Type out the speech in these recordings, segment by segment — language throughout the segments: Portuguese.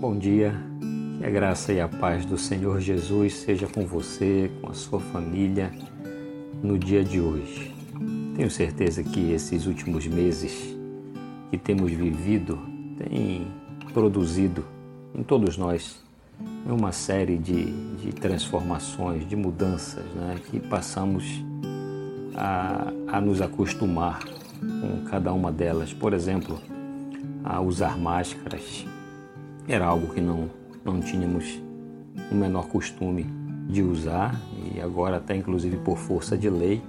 Bom dia, que a graça e a paz do Senhor Jesus seja com você, com a sua família no dia de hoje. Tenho certeza que esses últimos meses que temos vivido têm produzido em todos nós uma série de, de transformações, de mudanças né, que passamos a, a nos acostumar com cada uma delas. Por exemplo, a usar máscaras. Era algo que não, não tínhamos o menor costume de usar e agora até inclusive por força de lei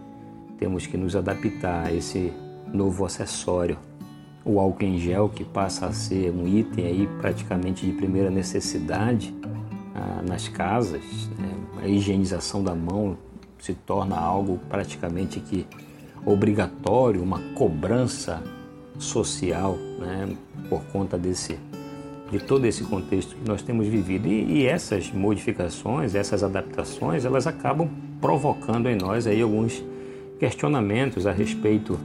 temos que nos adaptar a esse novo acessório. O álcool em gel que passa a ser um item aí praticamente de primeira necessidade ah, nas casas, né? a higienização da mão se torna algo praticamente que obrigatório, uma cobrança social, né, por conta desse de todo esse contexto que nós temos vivido e, e, essas modificações, essas adaptações, elas acabam provocando em nós aí alguns questionamentos a respeito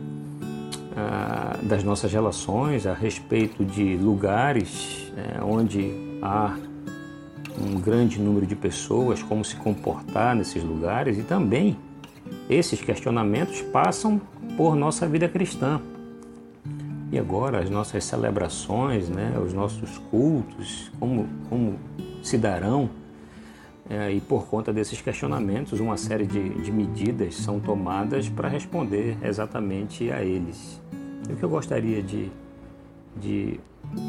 ah, das nossas relações, a respeito de lugares né, onde há um grande número de pessoas, como se comportar nesses lugares e também esses questionamentos passam por nossa vida cristã. Agora as nossas celebrações, né, os nossos cultos, como, como se darão? É, e por conta desses questionamentos, uma série de, de medidas são tomadas para responder exatamente a eles. E o que eu gostaria de, de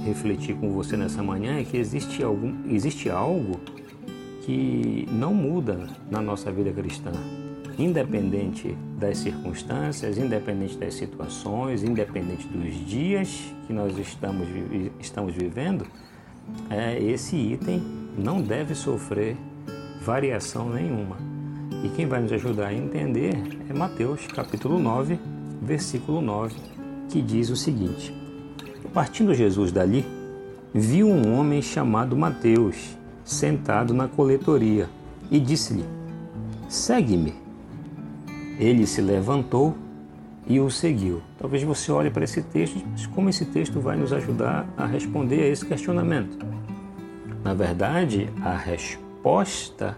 refletir com você nessa manhã é que existe, algum, existe algo que não muda na nossa vida cristã independente das circunstâncias, independente das situações, independente dos dias que nós estamos, estamos vivendo, é, esse item não deve sofrer variação nenhuma. E quem vai nos ajudar a entender é Mateus capítulo 9, versículo 9, que diz o seguinte: Partindo Jesus dali, viu um homem chamado Mateus sentado na coletoria e disse-lhe: Segue-me. Ele se levantou e o seguiu. Talvez você olhe para esse texto, mas como esse texto vai nos ajudar a responder a esse questionamento? Na verdade, a resposta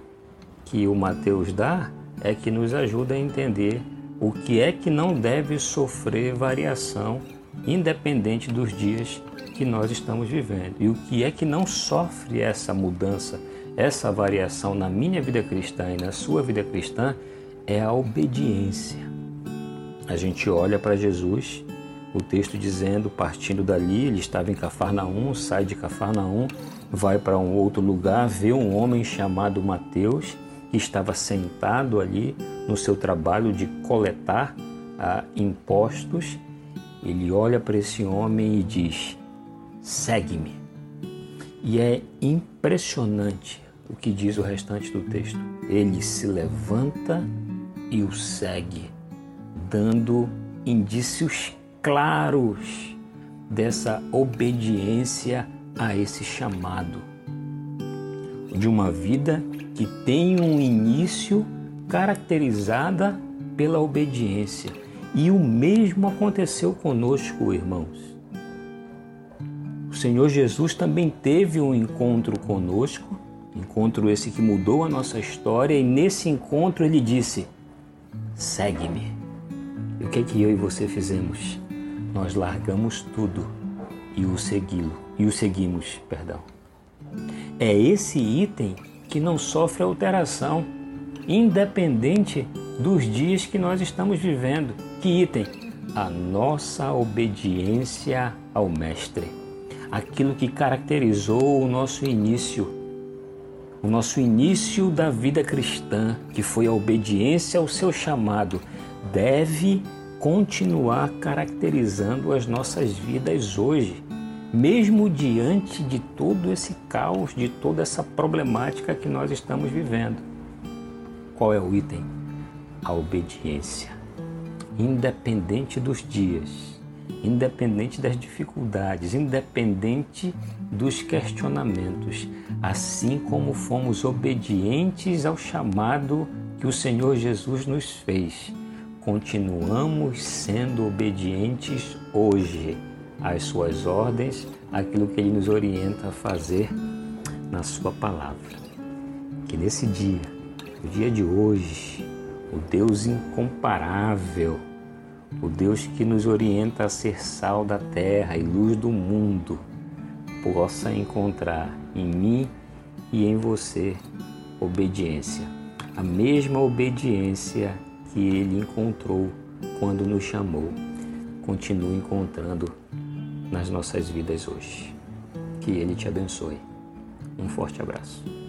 que o Mateus dá é que nos ajuda a entender o que é que não deve sofrer variação independente dos dias que nós estamos vivendo e o que é que não sofre essa mudança, essa variação na minha vida cristã e na sua vida cristã é a obediência. A gente olha para Jesus, o texto dizendo, partindo dali, ele estava em Cafarnaum, sai de Cafarnaum, vai para um outro lugar, vê um homem chamado Mateus, que estava sentado ali no seu trabalho de coletar ah, impostos. Ele olha para esse homem e diz: segue-me. E é impressionante o que diz o restante do texto. Ele se levanta e o segue, dando indícios claros dessa obediência a esse chamado. De uma vida que tem um início caracterizada pela obediência. E o mesmo aconteceu conosco, irmãos. O Senhor Jesus também teve um encontro conosco, encontro esse que mudou a nossa história, e nesse encontro ele disse: segue-me. E o que é que eu e você fizemos? Nós largamos tudo e o segui-lo, e o seguimos, perdão. É esse item que não sofre alteração, independente dos dias que nós estamos vivendo. Que item? A nossa obediência ao Mestre. Aquilo que caracterizou o nosso início o nosso início da vida cristã, que foi a obediência ao seu chamado, deve continuar caracterizando as nossas vidas hoje, mesmo diante de todo esse caos, de toda essa problemática que nós estamos vivendo. Qual é o item? A obediência, independente dos dias independente das dificuldades, independente dos questionamentos, assim como fomos obedientes ao chamado que o Senhor Jesus nos fez. Continuamos sendo obedientes hoje, às suas ordens, aquilo que ele nos orienta a fazer na sua palavra. Que nesse dia, o dia de hoje, o Deus incomparável, o Deus que nos orienta a ser sal da terra e luz do mundo, possa encontrar em mim e em você obediência, a mesma obediência que ele encontrou quando nos chamou, continue encontrando nas nossas vidas hoje. Que ele te abençoe. Um forte abraço.